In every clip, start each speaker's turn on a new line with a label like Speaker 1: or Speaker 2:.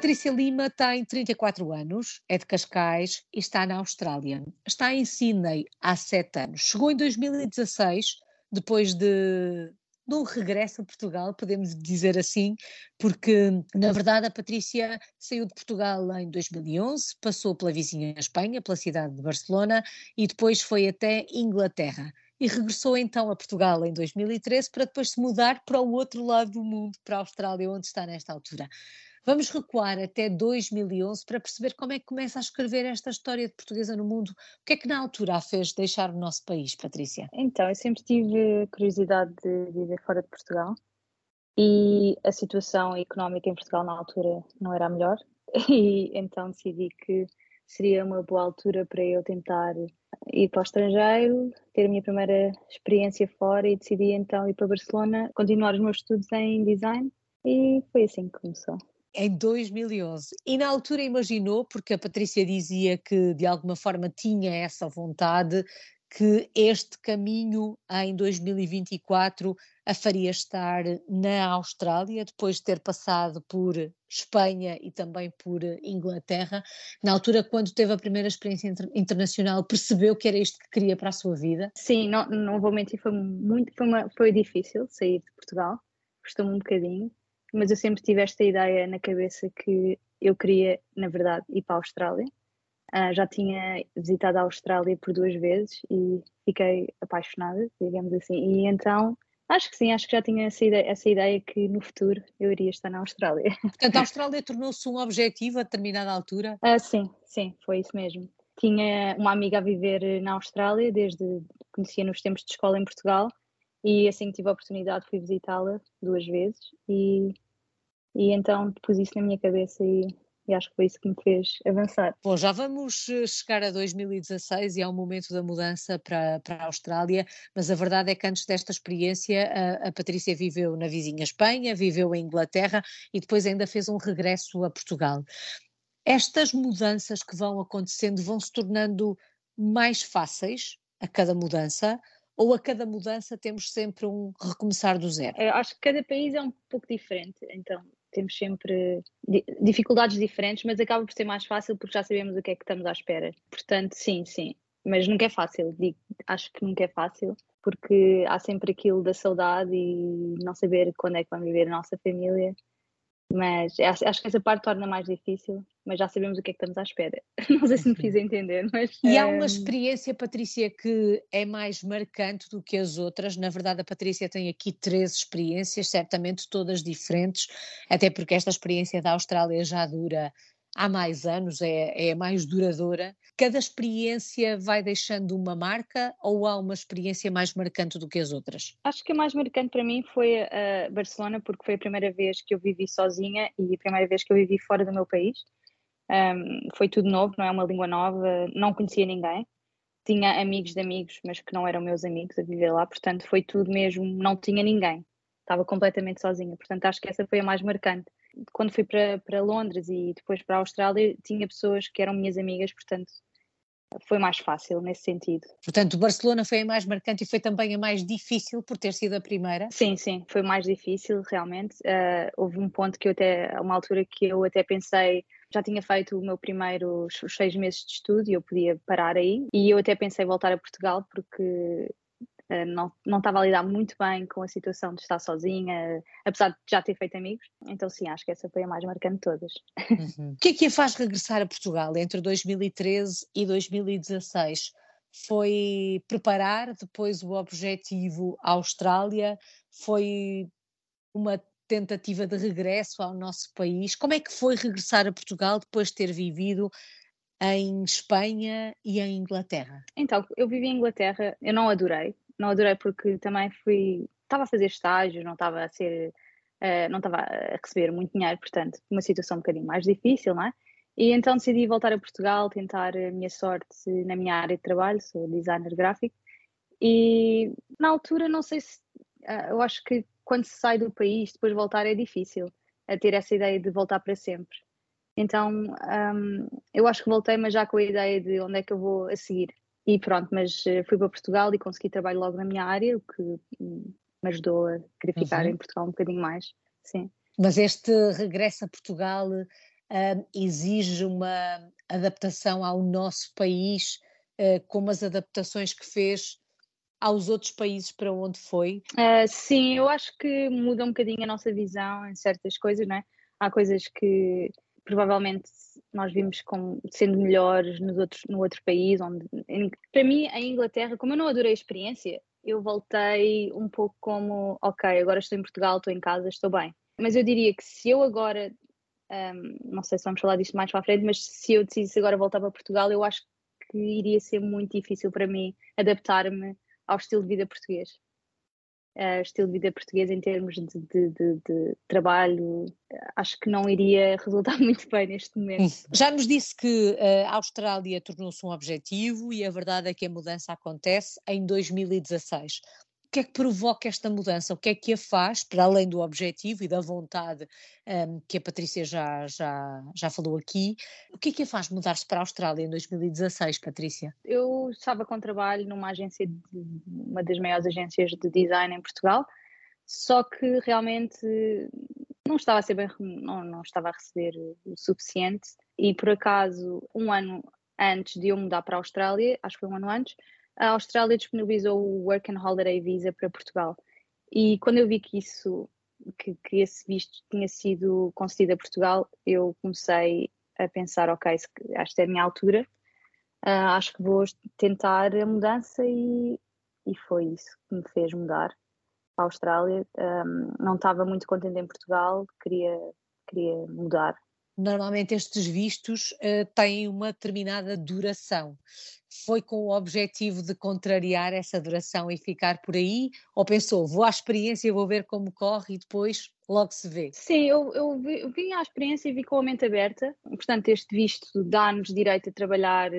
Speaker 1: Patrícia Lima tem 34 anos, é de Cascais e está na Austrália. Está em Sydney há sete anos. Chegou em 2016, depois de, de um regresso a Portugal, podemos dizer assim, porque na verdade a Patrícia saiu de Portugal em 2011, passou pela vizinha Espanha, pela cidade de Barcelona e depois foi até Inglaterra e regressou então a Portugal em 2013 para depois se mudar para o outro lado do mundo, para a Austrália, onde está nesta altura. Vamos recuar até 2011 para perceber como é que começa a escrever esta história de portuguesa no mundo. O que é que na altura a fez deixar o nosso país, Patrícia?
Speaker 2: Então, eu sempre tive curiosidade de viver fora de Portugal e a situação económica em Portugal na altura não era a melhor e então decidi que seria uma boa altura para eu tentar ir para o estrangeiro, ter a minha primeira experiência fora e decidi então ir para Barcelona, continuar os meus estudos em design e foi assim que começou.
Speaker 1: Em 2011. E na altura imaginou, porque a Patrícia dizia que de alguma forma tinha essa vontade, que este caminho em 2024 a faria estar na Austrália, depois de ter passado por Espanha e também por Inglaterra. Na altura, quando teve a primeira experiência inter internacional, percebeu que era isto que queria para a sua vida?
Speaker 2: Sim, não, não vou mentir, foi muito, foi, uma, foi difícil sair de Portugal, custou-me um bocadinho, mas eu sempre tive esta ideia na cabeça que eu queria, na verdade, ir para a Austrália Uh, já tinha visitado a Austrália por duas vezes e fiquei apaixonada, digamos assim. E então acho que sim, acho que já tinha essa ideia, essa ideia que no futuro eu iria estar na Austrália.
Speaker 1: Portanto, a Austrália tornou-se um objetivo a determinada altura?
Speaker 2: Uh, sim, sim, foi isso mesmo. Tinha uma amiga a viver na Austrália, desde conhecia nos tempos de escola em Portugal, e assim que tive a oportunidade fui visitá-la duas vezes e, e então pus isso na minha cabeça e e acho que foi isso que me fez avançar.
Speaker 1: Bom, já vamos eh, chegar a 2016 e é o momento da mudança para, para a Austrália, mas a verdade é que antes desta experiência a, a Patrícia viveu na vizinha Espanha, viveu em Inglaterra e depois ainda fez um regresso a Portugal. Estas mudanças que vão acontecendo vão se tornando mais fáceis a cada mudança ou a cada mudança temos sempre um recomeçar do zero?
Speaker 2: Eu acho que cada país é um pouco diferente, então temos sempre dificuldades diferentes, mas acaba por ser mais fácil porque já sabemos o que é que estamos à espera. Portanto, sim, sim. Mas nunca é fácil, digo, acho que nunca é fácil, porque há sempre aquilo da saudade e não saber quando é que vamos viver a nossa família. Mas acho que essa parte torna mais difícil, mas já sabemos o que é que estamos à espera. Não sei se me fiz entender, mas.
Speaker 1: E há uma experiência, Patrícia, que é mais marcante do que as outras. Na verdade, a Patrícia tem aqui três experiências, certamente todas diferentes, até porque esta experiência da Austrália já dura há mais anos, é, é mais duradoura. Cada experiência vai deixando uma marca ou há uma experiência mais marcante do que as outras?
Speaker 2: Acho que a mais marcante para mim foi a Barcelona, porque foi a primeira vez que eu vivi sozinha e a primeira vez que eu vivi fora do meu país. Um, foi tudo novo, não é uma língua nova, não conhecia ninguém. Tinha amigos de amigos, mas que não eram meus amigos a viver lá, portanto foi tudo mesmo, não tinha ninguém. Estava completamente sozinha, portanto acho que essa foi a mais marcante quando fui para, para Londres e depois para a Austrália, tinha pessoas que eram minhas amigas, portanto foi mais fácil nesse sentido.
Speaker 1: Portanto, Barcelona foi a mais marcante e foi também a mais difícil por ter sido a primeira?
Speaker 2: Sim, sim, foi mais difícil realmente. Uh, houve um ponto que eu até, a uma altura que eu até pensei, já tinha feito o meu primeiro os seis meses de estudo e eu podia parar aí. E eu até pensei voltar a Portugal porque não, não estava a lidar muito bem com a situação de estar sozinha, apesar de já ter feito amigos. Então, sim, acho que essa foi a mais marcante de todas.
Speaker 1: Uhum. o que é que a faz regressar a Portugal entre 2013 e 2016? Foi preparar depois o objetivo à Austrália? Foi uma tentativa de regresso ao nosso país? Como é que foi regressar a Portugal depois de ter vivido em Espanha e em Inglaterra?
Speaker 2: Então, eu vivi em Inglaterra, eu não adorei, não adorei porque também fui, estava a fazer estágios, não estava a ser, uh, não estava a receber muito dinheiro, portanto, uma situação um bocadinho mais difícil, não é? E então decidi voltar a Portugal, tentar a minha sorte na minha área de trabalho, sou designer gráfico, e na altura não sei se, uh, eu acho que quando se sai do país, depois voltar é difícil, a ter essa ideia de voltar para sempre. Então, um, eu acho que voltei, mas já com a ideia de onde é que eu vou a seguir. E pronto, mas eh, fui para Portugal e consegui trabalho logo na minha área, o que me ajudou a querer ficar uhum. em Portugal um bocadinho mais, sim.
Speaker 1: Mas este regresso a Portugal uh, exige uma adaptação ao nosso país, uh, como as adaptações que fez aos outros países para onde foi?
Speaker 2: Uh, sim, eu acho que muda um bocadinho a nossa visão em certas coisas, não é? Há coisas que provavelmente nós vimos como sendo melhores nos outros, no outro país. Onde, em, para mim, a Inglaterra, como eu não adorei a experiência, eu voltei um pouco como, ok, agora estou em Portugal, estou em casa, estou bem. Mas eu diria que se eu agora, um, não sei se vamos falar disto mais para a frente, mas se eu decidisse agora voltar para Portugal, eu acho que iria ser muito difícil para mim adaptar-me ao estilo de vida português. Uh, estilo de vida português em termos de, de, de, de, trabalho, acho que não iria resultar muito bem neste momento. Hum.
Speaker 1: Já nos disse que uh, a Austrália tornou-se um objetivo e a verdade é que a mudança acontece em 2016 que é que provoca esta mudança? O que é que a faz, para além do objetivo e da vontade um, que a Patrícia já, já, já falou aqui, o que é que a faz mudar-se para a Austrália em 2016, Patrícia?
Speaker 2: Eu estava com trabalho numa agência, de, uma das maiores agências de design em Portugal, só que realmente não estava a ser bem, não, não estava a receber o suficiente e por acaso um ano antes de eu mudar para a Austrália, acho que foi um ano antes, a Austrália disponibilizou o Work and Holiday Visa para Portugal. E quando eu vi que isso, que, que esse visto tinha sido concedido a Portugal, eu comecei a pensar, ok, que é a minha altura, uh, acho que vou tentar a mudança e, e foi isso que me fez mudar para a Austrália. Um, não estava muito contente em Portugal, queria, queria mudar
Speaker 1: normalmente estes vistos uh, têm uma determinada duração. Foi com o objetivo de contrariar essa duração e ficar por aí? Ou pensou, vou à experiência, vou ver como corre e depois logo se vê?
Speaker 2: Sim, eu, eu, vi, eu vim à experiência e vi com a mente aberta. Portanto, este visto dá-nos direito a trabalhar,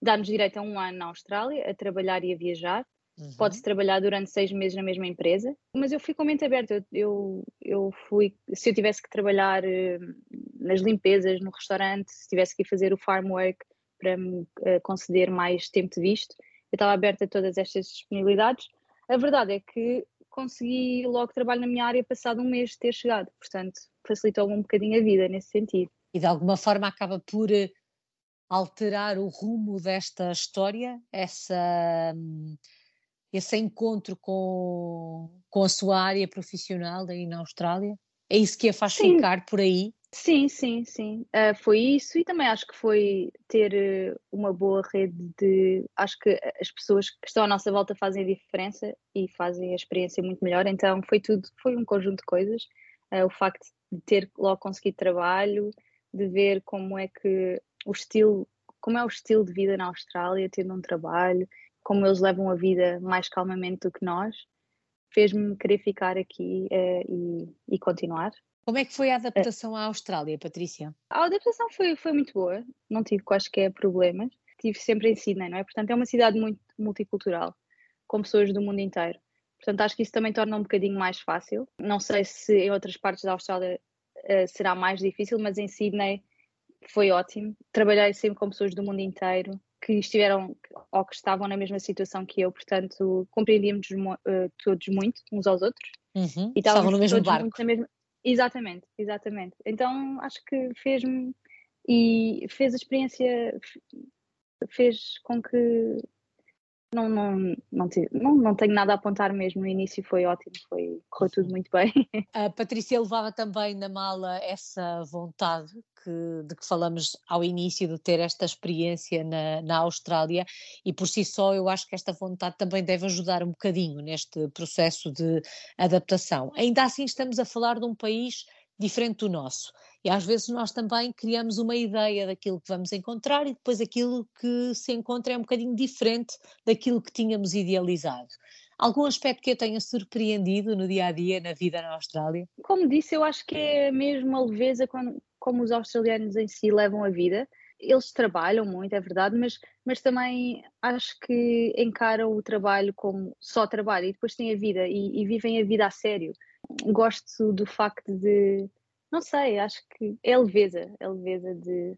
Speaker 2: dá-nos direito a um ano na Austrália, a trabalhar e a viajar. Uhum. Pode-se trabalhar durante seis meses na mesma empresa, mas eu fui com a mente aberta. Eu, eu fui, se eu tivesse que trabalhar eh, nas limpezas, no restaurante, se tivesse que ir fazer o farm work para me uh, conceder mais tempo de visto, eu estava aberta a todas estas disponibilidades. A verdade é que consegui logo trabalho na minha área passado um mês de ter chegado, portanto facilitou-me um bocadinho a vida nesse sentido.
Speaker 1: E de alguma forma acaba por eh, alterar o rumo desta história, essa. Esse encontro com, com a sua área profissional aí na Austrália? É isso que a faz sim. ficar por aí?
Speaker 2: Sim, sim, sim. Uh, foi isso e também acho que foi ter uh, uma boa rede de. Acho que as pessoas que estão à nossa volta fazem a diferença e fazem a experiência muito melhor. Então foi tudo, foi um conjunto de coisas. Uh, o facto de ter logo conseguido trabalho, de ver como é que o estilo, como é o estilo de vida na Austrália, tendo um trabalho como eles levam a vida mais calmamente do que nós, fez-me querer ficar aqui uh, e, e, continuar.
Speaker 1: Como é que foi a adaptação à Austrália, Patrícia?
Speaker 2: A adaptação foi, foi muito boa, não tive quaisquer problemas. Estive sempre em Sydney, não é? Portanto, é uma cidade muito multicultural, com pessoas do mundo inteiro. Portanto, acho que isso também torna um bocadinho mais fácil. Não sei se em outras partes da Austrália uh, será mais difícil, mas em Sydney foi ótimo. Trabalhei sempre com pessoas do mundo inteiro que estiveram ou que estavam na mesma situação que eu, portanto compreendíamos uh, todos muito uns aos outros
Speaker 1: uhum. e estavam no mesmo barco. Mesma...
Speaker 2: Exatamente, exatamente. Então acho que fez-me e fez a experiência, fez com que não, não, não, não, não tenho nada a apontar mesmo. No início foi ótimo, foi, correu tudo muito bem.
Speaker 1: A Patrícia levava também na mala essa vontade que, de que falamos ao início de ter esta experiência na, na Austrália e por si só eu acho que esta vontade também deve ajudar um bocadinho neste processo de adaptação. Ainda assim estamos a falar de um país diferente do nosso. E às vezes nós também criamos uma ideia daquilo que vamos encontrar e depois aquilo que se encontra é um bocadinho diferente daquilo que tínhamos idealizado. Algum aspecto que eu tenha surpreendido no dia a dia, na vida na Austrália?
Speaker 2: Como disse, eu acho que é mesmo a leveza como, como os australianos em si levam a vida. Eles trabalham muito, é verdade, mas, mas também acho que encaram o trabalho como só trabalho e depois têm a vida e, e vivem a vida a sério. Gosto do facto de não sei, acho que é leveza, é leveza de,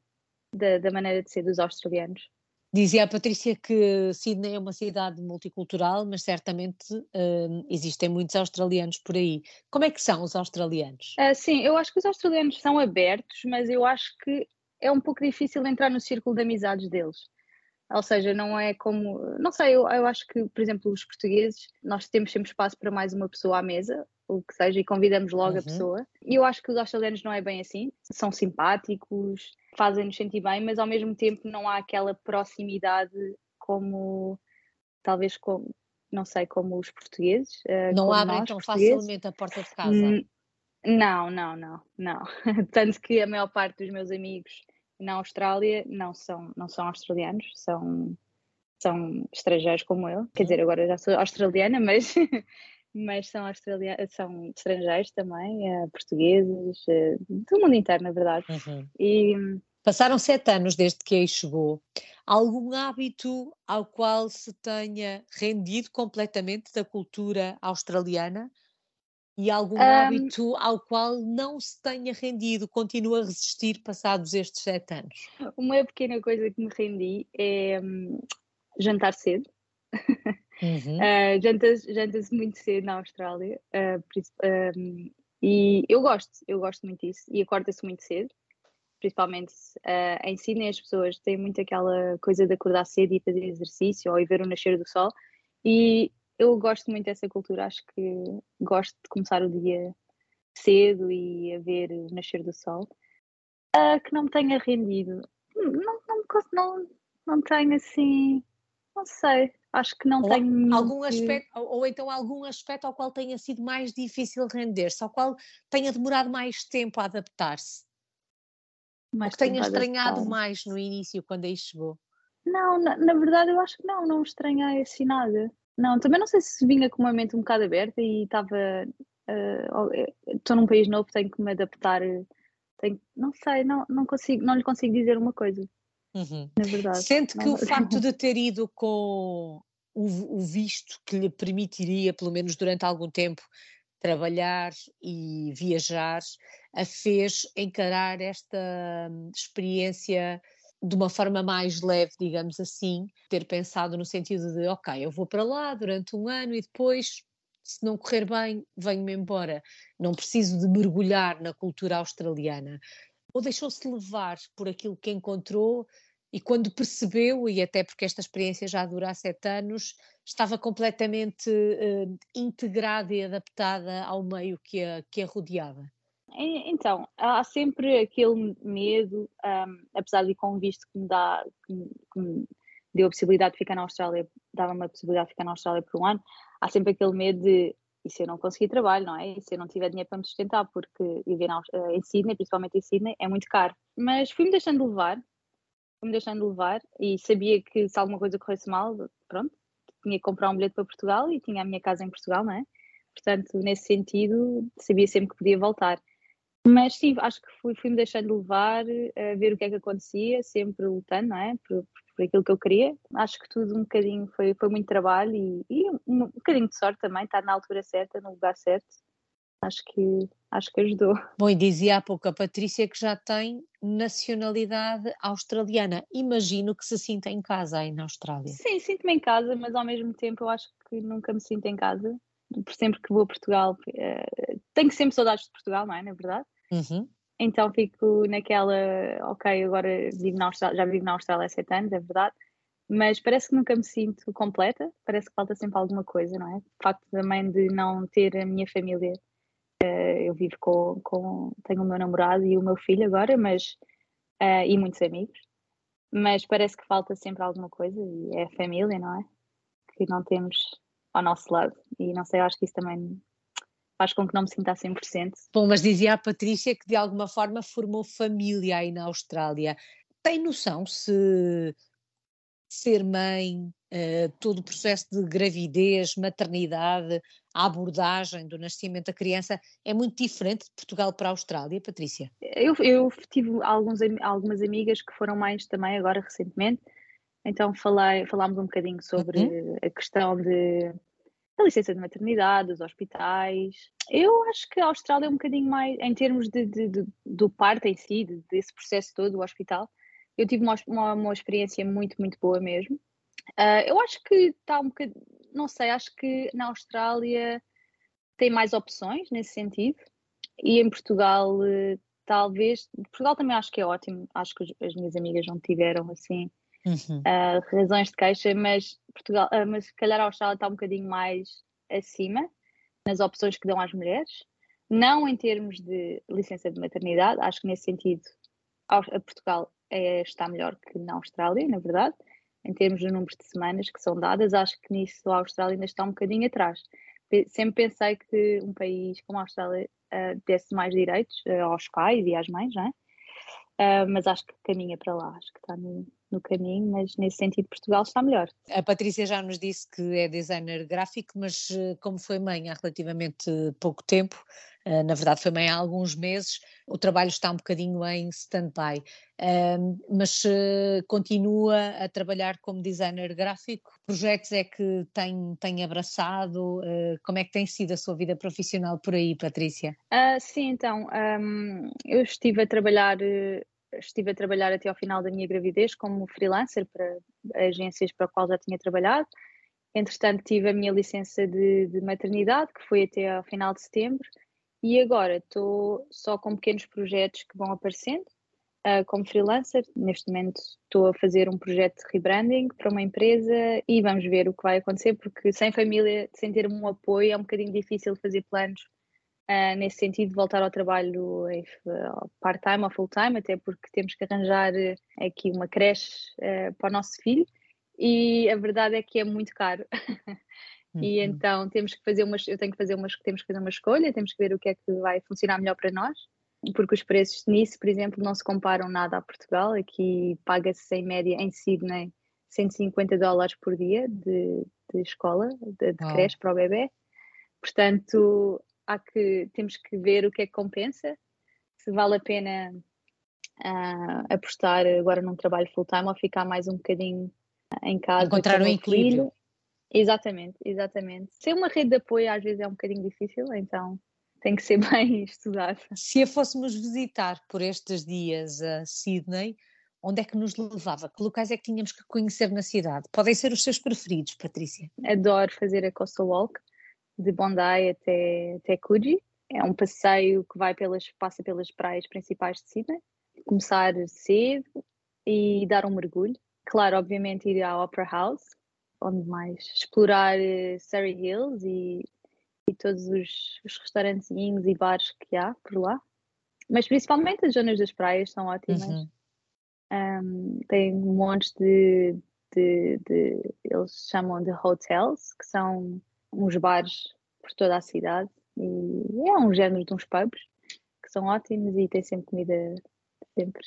Speaker 2: da, da maneira de ser dos australianos.
Speaker 1: Dizia a Patrícia que Sydney é uma cidade multicultural, mas certamente uh, existem muitos australianos por aí. Como é que são os australianos?
Speaker 2: Uh, sim, eu acho que os australianos são abertos, mas eu acho que é um pouco difícil entrar no círculo de amizades deles. Ou seja, não é como. Não sei, eu, eu acho que, por exemplo, os portugueses, nós temos sempre espaço para mais uma pessoa à mesa, o que seja, e convidamos logo uhum. a pessoa. E eu acho que os australianos não é bem assim. São simpáticos, fazem-nos sentir bem, mas ao mesmo tempo não há aquela proximidade como. Talvez como. Não sei, como os portugueses.
Speaker 1: Uh, não abrem tão facilmente a porta de casa.
Speaker 2: Não, não, não, não. Tanto que a maior parte dos meus amigos na Austrália não são, não são australianos, são, são estrangeiros como eu. Quer dizer, agora já sou australiana, mas, mas são, australia são estrangeiros também, uh, portugueses, uh, do mundo inteiro, na verdade. Uhum.
Speaker 1: E, Passaram sete anos desde que aí chegou. Algum hábito ao qual se tenha rendido completamente da cultura australiana? E algum um, hábito ao qual não se tenha rendido, continua a resistir passados estes sete anos?
Speaker 2: Uma pequena coisa que me rendi é um, jantar cedo. Uhum. uh, Janta-se janta muito cedo na Austrália. Uh, um, e eu gosto, eu gosto muito disso. E acorda-se muito cedo. Principalmente uh, em Sydney as pessoas têm muito aquela coisa de acordar cedo e fazer exercício ou ir ver o nascer do sol. E eu gosto muito dessa cultura, acho que gosto de começar o dia cedo e a ver o nascer do sol. Uh, que não me tenha rendido. Não, não, não, não tenho assim. Não sei. Acho que não ou, tenho.
Speaker 1: Algum aspecto, ou, ou, então algum aspecto ao qual tenha sido mais difícil render-se, ao qual tenha demorado mais tempo a adaptar-se. Que tenha estranhado mais no início, quando aí chegou.
Speaker 2: Não, na, na, verdade eu acho que não, não estranhei assim nada. Não, também não sei se vinha com uma mente um bocado aberta e estava. Eh, estou uh, num país novo, tenho que me adaptar. Tenho, não sei, não, não, consigo, não lhe consigo dizer uma coisa. Uhum. Na verdade.
Speaker 1: Sente que não... o facto de ter ido com o, o visto que lhe permitiria, pelo menos durante algum tempo, trabalhar e viajar, a fez encarar esta hum, experiência de uma forma mais leve, digamos assim, ter pensado no sentido de, ok, eu vou para lá durante um ano e depois, se não correr bem, venho-me embora. Não preciso de mergulhar na cultura australiana. Ou deixou-se levar por aquilo que encontrou e quando percebeu, e até porque esta experiência já dura há sete anos, estava completamente uh, integrada e adaptada ao meio que a, que a rodeava.
Speaker 2: Então, há sempre aquele medo, um, apesar de com visto que me dá, que me, que me deu a possibilidade de ficar na Austrália, dava-me a possibilidade de ficar na Austrália por um ano, há sempre aquele medo de e se eu não conseguir trabalho, não é? E se eu não tiver dinheiro para me sustentar, porque viver eh, em Sydney, principalmente em Sydney, é muito caro. Mas fui-me deixando levar, fui-me deixando levar e sabia que se alguma coisa corresse mal, pronto, tinha que comprar um bilhete para Portugal e tinha a minha casa em Portugal, não é? Portanto, nesse sentido, sabia sempre que podia voltar. Mas sim, acho que fui, fui-me deixando levar a ver o que é que acontecia, sempre lutando, não é? Por, por aquilo que eu queria. Acho que tudo um bocadinho foi, foi muito trabalho e, e um, um, bocadinho de sorte também, estar na altura certa, no lugar certo. Acho que, acho que ajudou.
Speaker 1: Bom, e dizia há pouco a Patrícia que já tem nacionalidade australiana. Imagino que se sinta em casa aí na Austrália.
Speaker 2: Sim, sinto-me em casa, mas ao mesmo tempo eu acho que nunca me sinto em casa. Por sempre que vou a Portugal, uh, tenho sempre saudades de Portugal, não é? Na verdade. Uhum. Então fico naquela, ok, agora vivo na Austrália, já vivo na Austrália há sete anos, é verdade, mas parece que nunca me sinto completa, parece que falta sempre alguma coisa, não é? O facto também de não ter a minha família, uh, eu vivo com, com, tenho o meu namorado e o meu filho agora, mas, uh, e muitos amigos, mas parece que falta sempre alguma coisa e é a família, não é? Que não temos ao nosso lado e não sei, acho que isso também faz com que não me sinta a 100%.
Speaker 1: Bom, mas dizia a Patrícia que de alguma forma formou família aí na Austrália. Tem noção se ser mãe, uh, todo o processo de gravidez, maternidade, a abordagem do nascimento da criança é muito diferente de Portugal para a Austrália, Patrícia?
Speaker 2: Eu, eu tive alguns, algumas amigas que foram mães também agora recentemente, então falei, falámos um bocadinho sobre uhum. a questão de a licença de maternidade, os hospitais. Eu acho que a Austrália é um bocadinho mais, em termos de, de, de do parto em si, de, desse processo todo, o hospital, eu tive uma, uma, uma experiência muito, muito boa mesmo. Uh, eu acho que está um bocadinho, não sei, acho que na Austrália tem mais opções nesse sentido e em Portugal uh, talvez, Portugal também acho que é ótimo, acho que as minhas amigas não tiveram assim uhum. uh, razões de queixa, mas Portugal, mas se calhar a Austrália está um bocadinho mais acima nas opções que dão às mulheres, não em termos de licença de maternidade, acho que nesse sentido a Portugal é, está melhor que na Austrália, na verdade, em termos de número de semanas que são dadas, acho que nisso a Austrália ainda está um bocadinho atrás. Sempre pensei que um país como a Austrália uh, desse mais direitos uh, aos pais e às mães, não é? Uh, mas acho que caminha para lá, acho que está no, no, caminho, mas nesse sentido Portugal está melhor.
Speaker 1: A Patrícia já nos disse que é designer gráfico, mas como foi mãe há relativamente pouco tempo, uh, na verdade foi mãe há alguns meses, o trabalho está um bocadinho em stand-by, uh, mas uh, continua a trabalhar como designer gráfico? Projetos é que tem, tem abraçado? como é que tem sido a sua vida profissional por aí, Patrícia?
Speaker 2: Ah, sim, então, um, eu estive a trabalhar estive a trabalhar até ao final da minha gravidez como freelancer para agências para as quais já tinha trabalhado. Entretanto, tive a minha licença de, de maternidade, que foi até ao final de setembro, e agora estou só com pequenos projetos que vão aparecendo uh, como freelancer. Neste momento estou a fazer um projeto de rebranding para uma empresa e vamos ver o que vai acontecer, porque sem família, sem ter um apoio, é um bocadinho difícil fazer planos uh, nesse sentido de voltar ao trabalho part-time ou full-time, até porque temos que arranjar aqui uma creche uh, para o nosso filho e a verdade é que é muito caro. E uhum. então temos que fazer umas, eu tenho que fazer umas, temos que fazer uma escolha, temos que ver o que é que vai funcionar melhor para nós, porque os preços nisso, por exemplo, não se comparam nada a Portugal. Aqui paga-se em média em Sydney 150 dólares por dia de, de escola, de, de creche para o bebê. Portanto, há que, temos que ver o que é que compensa, se vale a pena uh, apostar agora num trabalho full-time ou ficar mais um bocadinho em casa.
Speaker 1: Encontrar um equilíbrio. Filho.
Speaker 2: Exatamente, exatamente. Ser uma rede de apoio às vezes é um bocadinho difícil, então tem que ser bem estudado.
Speaker 1: Se a fôssemos visitar por estes dias a Sydney, onde é que nos levava? Que locais é que tínhamos que conhecer na cidade? Podem ser os seus preferidos, Patrícia?
Speaker 2: Adoro fazer a Coastal Walk, de Bondi até, até Coogee. É um passeio que vai pelas, passa pelas praias principais de Sydney. Começar cedo e dar um mergulho. Claro, obviamente ir à Opera House, onde mais? Explorar uh, Surrey Hills e, e todos os, os restaurantezinhos e bares que há por lá. Mas principalmente as zonas das praias são ótimas. Uhum. Um, tem um monte de, de, de, Eles chamam de hotels, que são uns bares por toda a cidade. E é um género de uns pubs que são ótimos e tem sempre comida sempre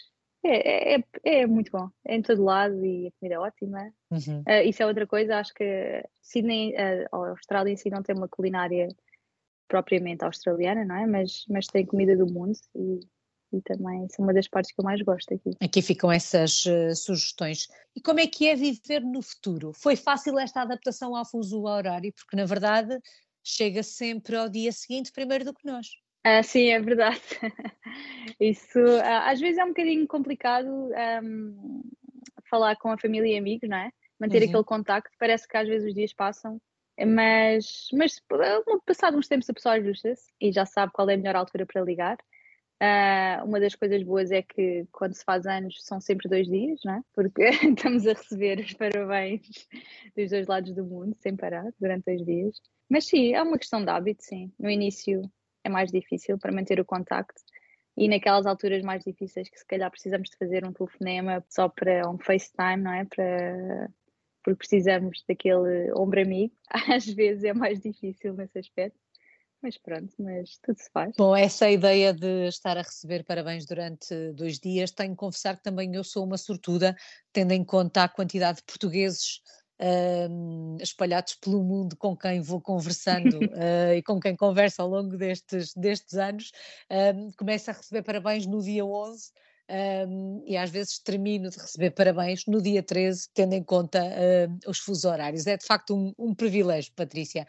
Speaker 2: é, é, é, é, muito bom, é em todo lado e a comida é ótima. Uhum. Uh, isso é outra coisa, acho que Sydney, uh, a Austrália em si não tem uma culinária propriamente australiana, não é? Mas, mas tem comida do mundo e, e também são uma das partes que eu mais gosto aqui.
Speaker 1: Aqui ficam essas uh, sugestões. E como é que é viver no futuro? Foi fácil esta adaptação ao fuso horário? Porque na verdade chega sempre ao dia seguinte primeiro do que nós.
Speaker 2: Ah, sim, é verdade. Isso ah, às vezes é um bocadinho complicado um, falar com a família e amigos, não é? Manter uhum. aquele contacto. Parece que às vezes os dias passam, mas, mas passado uns tempos a pessoa ajusta-se e já sabe qual é a melhor altura para ligar. Uh, uma das coisas boas é que quando se faz anos são sempre dois dias, não é? Porque estamos a receber os parabéns dos dois lados do mundo sem parar durante dois dias. Mas sim, é uma questão de hábito, sim. No início é mais difícil para manter o contacto. E naquelas alturas mais difíceis que se calhar precisamos de fazer um telefonema só para um FaceTime, não é? Para, porque precisamos daquele ombro amigo, às vezes é mais difícil nesse aspecto. Mas pronto, mas tudo se faz.
Speaker 1: Bom, essa ideia de estar a receber parabéns durante dois dias, tenho que confessar que também eu sou uma sortuda, tendo em conta a quantidade de portugueses uh, espalhados pelo mundo com quem vou conversando uh, e com quem converso ao longo destes, destes anos, uh, começo a receber parabéns no dia 11. Um, e às vezes termino de receber parabéns no dia 13, tendo em conta uh, os fusos horários. É de facto um, um privilégio, Patrícia.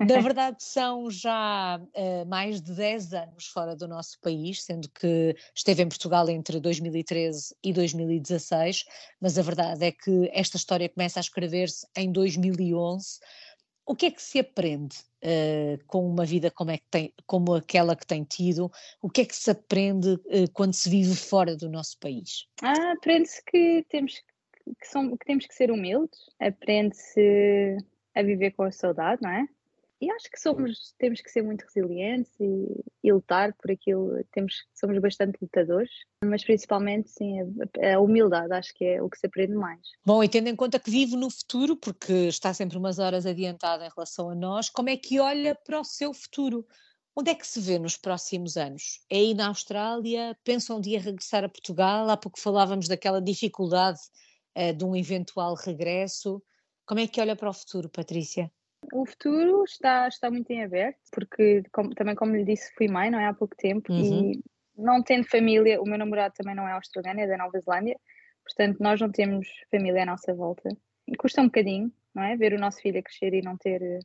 Speaker 1: Na verdade, são já uh, mais de 10 anos fora do nosso país, sendo que esteve em Portugal entre 2013 e 2016, mas a verdade é que esta história começa a escrever-se em 2011. O que é que se aprende uh, com uma vida como, é que tem, como aquela que tem tido? O que é que se aprende uh, quando se vive fora do nosso país?
Speaker 2: Ah, aprende-se que temos que, são, que temos que ser humildes, aprende-se a viver com a saudade, não é? E acho que somos, temos que ser muito resilientes e, e lutar por aquilo, temos, somos bastante lutadores, mas principalmente sim, a, a, humildade acho que é o que se aprende mais.
Speaker 1: Bom, e tendo em conta que vive no futuro, porque está sempre umas horas adiantada em relação a nós, como é que olha para o seu futuro? Onde é que se vê nos próximos anos? É aí na Austrália? Pensa um dia regressar a Portugal? Há pouco falávamos daquela dificuldade uh, de um eventual regresso. Como é que olha para o futuro, Patrícia?
Speaker 2: O futuro está, está muito em aberto, porque como, também, como lhe disse, fui mãe, não é? Há pouco tempo, uhum. e não tendo família, o meu namorado também não é australiano, é da Nova Zelândia, portanto, nós não temos família à nossa volta. E custa um bocadinho, não é? Ver o nosso filho a crescer e não ter eh,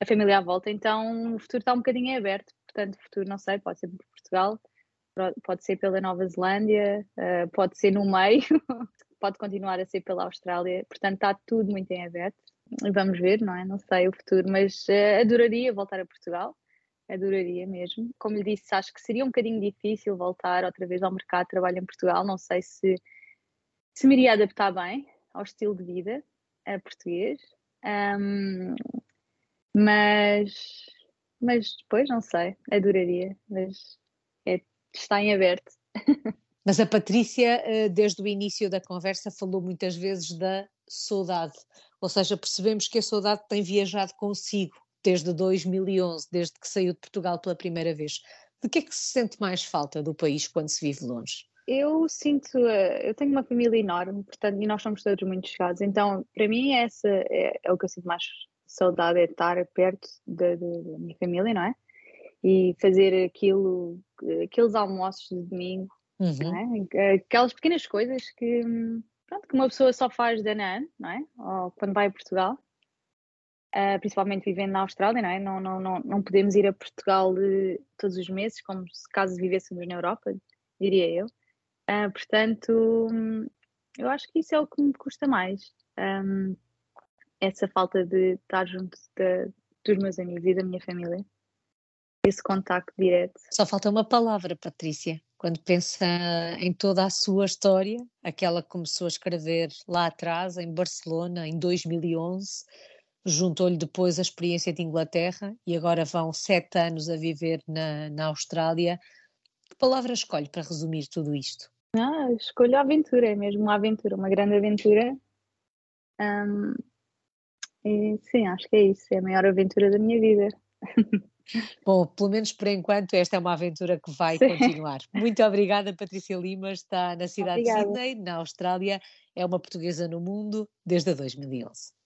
Speaker 2: a família à volta, então o futuro está um bocadinho em aberto, portanto, o futuro não sei, pode ser por Portugal, pode ser pela Nova Zelândia, eh, pode ser no meio, pode continuar a ser pela Austrália, portanto, está tudo muito em aberto vamos ver, não é? Não sei o futuro, mas uh, adoraria voltar a Portugal, adoraria mesmo. Como lhe disse, acho que seria um bocadinho difícil voltar outra vez ao mercado de trabalho em Portugal, não sei se, se me iria adaptar bem ao estilo de vida a português, um, mas, mas depois não sei, adoraria, mas é, está em aberto.
Speaker 1: Mas a Patrícia, eh, desde o início da conversa, falou muitas vezes da saudade. Ou seja, percebemos que a saudade tem viajado consigo desde 2011, desde que saiu de Portugal pela primeira vez. De que é que se sente mais falta do país quando se vive longe?
Speaker 2: Eu sinto, eh, eu tenho uma família enorme, portanto, e nós somos todos muito chegados, então para mim essa é, é o que eu sinto mais saudade, é estar perto da, da minha família, não é? E fazer aquilo, aqueles almoços de domingo, uhum. é? aquelas pequenas coisas que, hum, pronto, que uma pessoa só faz de ano a ano, não é? Ou quando vai a Portugal, uh, principalmente vivendo na Austrália, não é? Não, não, não, não podemos ir a Portugal de, todos os meses, como se caso vivêssemos na Europa, diria eu. Uh, portanto, eu acho que isso é o que me custa mais. Um, essa falta de estar junto de, dos meus amigos e da minha família. Esse contacto direto.
Speaker 1: Só falta uma palavra, Patrícia quando pensa em toda a sua história, aquela que começou a escrever lá atrás, em Barcelona, em 2011, juntou-lhe depois a experiência de Inglaterra e agora vão sete anos a viver na, na Austrália. Que palavra escolhe para resumir tudo isto?
Speaker 2: Ah, escolho a aventura, é mesmo uma aventura, uma grande aventura. Um, e, sim, acho que é isso, é a maior aventura da minha vida.
Speaker 1: Bom, pelo menos por enquanto, esta é uma aventura que vai Sim. continuar. Muito obrigada, Patrícia Lima. Está na cidade obrigada. de Sydney, na Austrália. É uma portuguesa no mundo desde 2011.